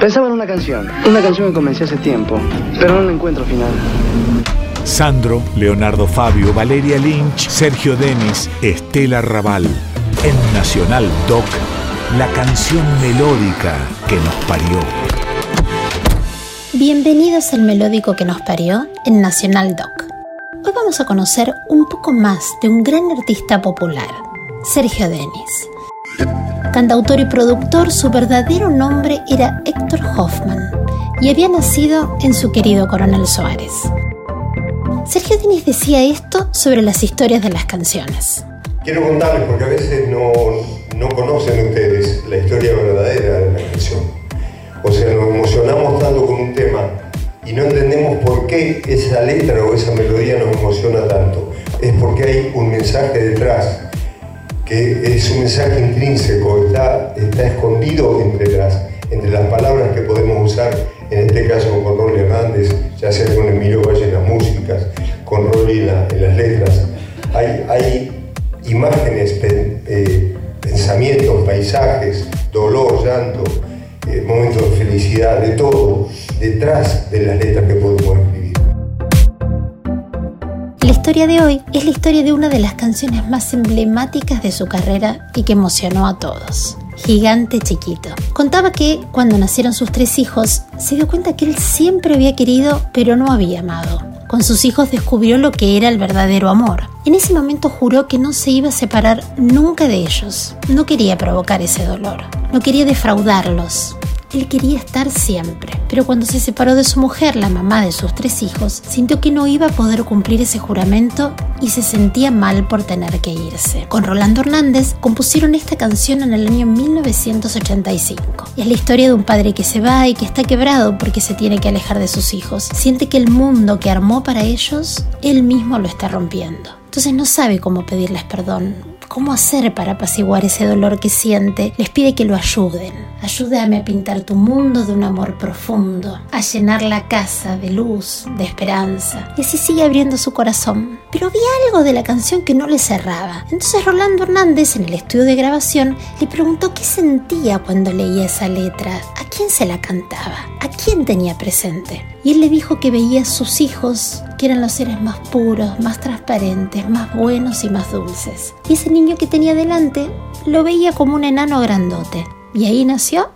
Pensaba en una canción, una canción que comencé hace tiempo, pero no la encuentro final. Sandro, Leonardo Fabio, Valeria Lynch, Sergio Denis, Estela Raval. En Nacional Doc, la canción melódica que nos parió. Bienvenidos al melódico que nos parió en Nacional Doc. Hoy vamos a conocer un poco más de un gran artista popular, Sergio Denis. Cantautor y productor, su verdadero nombre era Héctor Hoffman y había nacido en su querido Coronel Suárez. Sergio Denis decía esto sobre las historias de las canciones. Quiero contarles, porque a veces no, no conocen ustedes la historia verdadera de la canción. O sea, nos emocionamos tanto con un tema y no entendemos por qué esa letra o esa melodía nos emociona tanto. Es porque hay un mensaje detrás que es un mensaje intrínseco, está, está escondido entre las, entre las palabras que podemos usar, en este caso con Rolly Hernández, ya sea con Emilio Valle en las músicas, con Rolly en, las letras. Hay, hay imágenes, eh, pensamientos, paisajes, dolor, llanto, eh, momentos de felicidad, de todo, detrás de las letras que podemos escribir. Historia de hoy es la historia de una de las canciones más emblemáticas de su carrera y que emocionó a todos. Gigante Chiquito. Contaba que cuando nacieron sus tres hijos, se dio cuenta que él siempre había querido, pero no había amado. Con sus hijos descubrió lo que era el verdadero amor. En ese momento juró que no se iba a separar nunca de ellos. No quería provocar ese dolor. No quería defraudarlos. Él quería estar siempre, pero cuando se separó de su mujer, la mamá de sus tres hijos, sintió que no iba a poder cumplir ese juramento y se sentía mal por tener que irse. Con Rolando Hernández compusieron esta canción en el año 1985. Es la historia de un padre que se va y que está quebrado porque se tiene que alejar de sus hijos. Siente que el mundo que armó para ellos, él mismo lo está rompiendo. Entonces no sabe cómo pedirles perdón, cómo hacer para apaciguar ese dolor que siente, les pide que lo ayuden. Ayúdame a pintar tu mundo de un amor profundo, a llenar la casa de luz, de esperanza. Y así sigue abriendo su corazón. Pero vi algo de la canción que no le cerraba. Entonces Rolando Hernández, en el estudio de grabación, le preguntó qué sentía cuando leía esa letra, a quién se la cantaba, a quién tenía presente. Y él le dijo que veía a sus hijos, que eran los seres más puros, más transparentes, más buenos y más dulces. Y ese niño que tenía delante lo veía como un enano grandote. Y ahí nació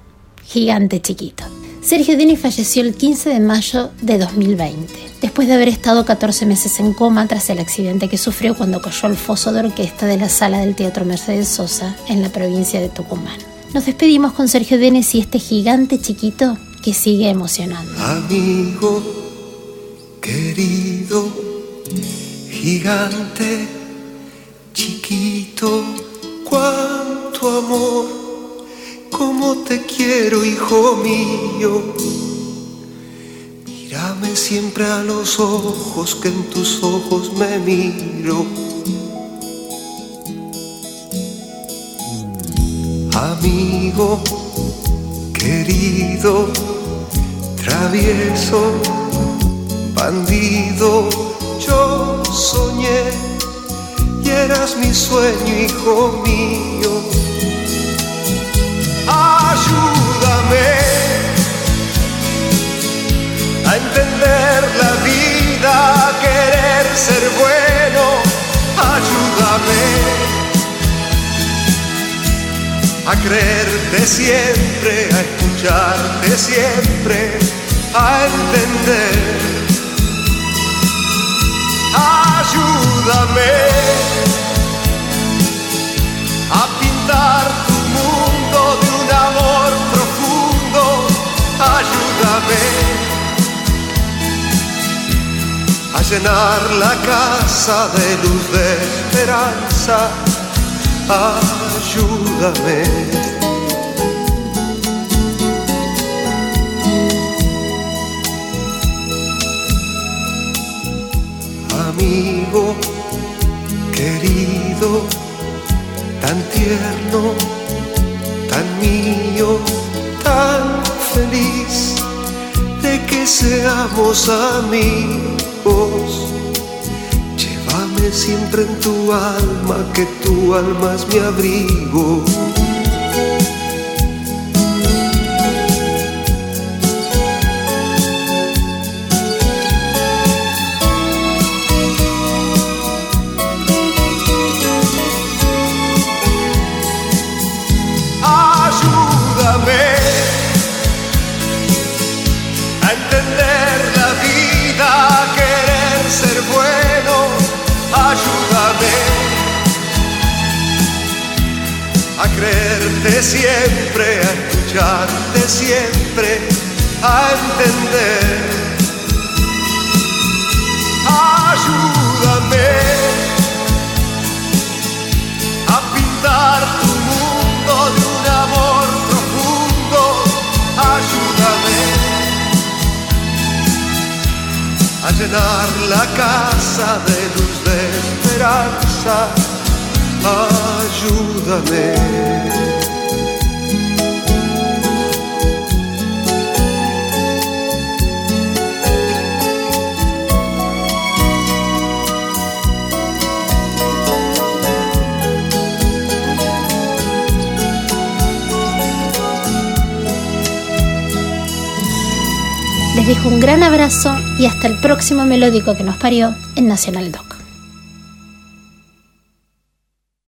Gigante Chiquito. Sergio Dini falleció el 15 de mayo de 2020, después de haber estado 14 meses en coma tras el accidente que sufrió cuando cayó al foso de orquesta de la sala del Teatro Mercedes Sosa en la provincia de Tucumán. Nos despedimos con Sergio Denis y este gigante chiquito que sigue emocionando. Amigo, querido, gigante, chiquito, cuánto amor, cómo te quiero, hijo mío. Mírame siempre a los ojos, que en tus ojos me miro. Amigo, querido, travieso, bandido, yo soñé y eras mi sueño, hijo mío. Ayúdame a entender la vida, a querer ser bueno, ayúdame a creerte siempre, a escucharte siempre, a entender. Ayúdame a pintar tu mundo de un amor profundo. Ayúdame a llenar la casa de luz de esperanza ayúdame. Amigo querido, tan tierno, tan mío, tan feliz de que seamos amigos siempre en tu alma, que tu alma es mi abrigo. Siempre a escucharte, siempre a entender. Ayúdame a pintar tu mundo de un amor profundo. Ayúdame a llenar la casa de luz de esperanza. Ayúdame. Les dejo un gran abrazo y hasta el próximo melódico que nos parió en Nacional Doc.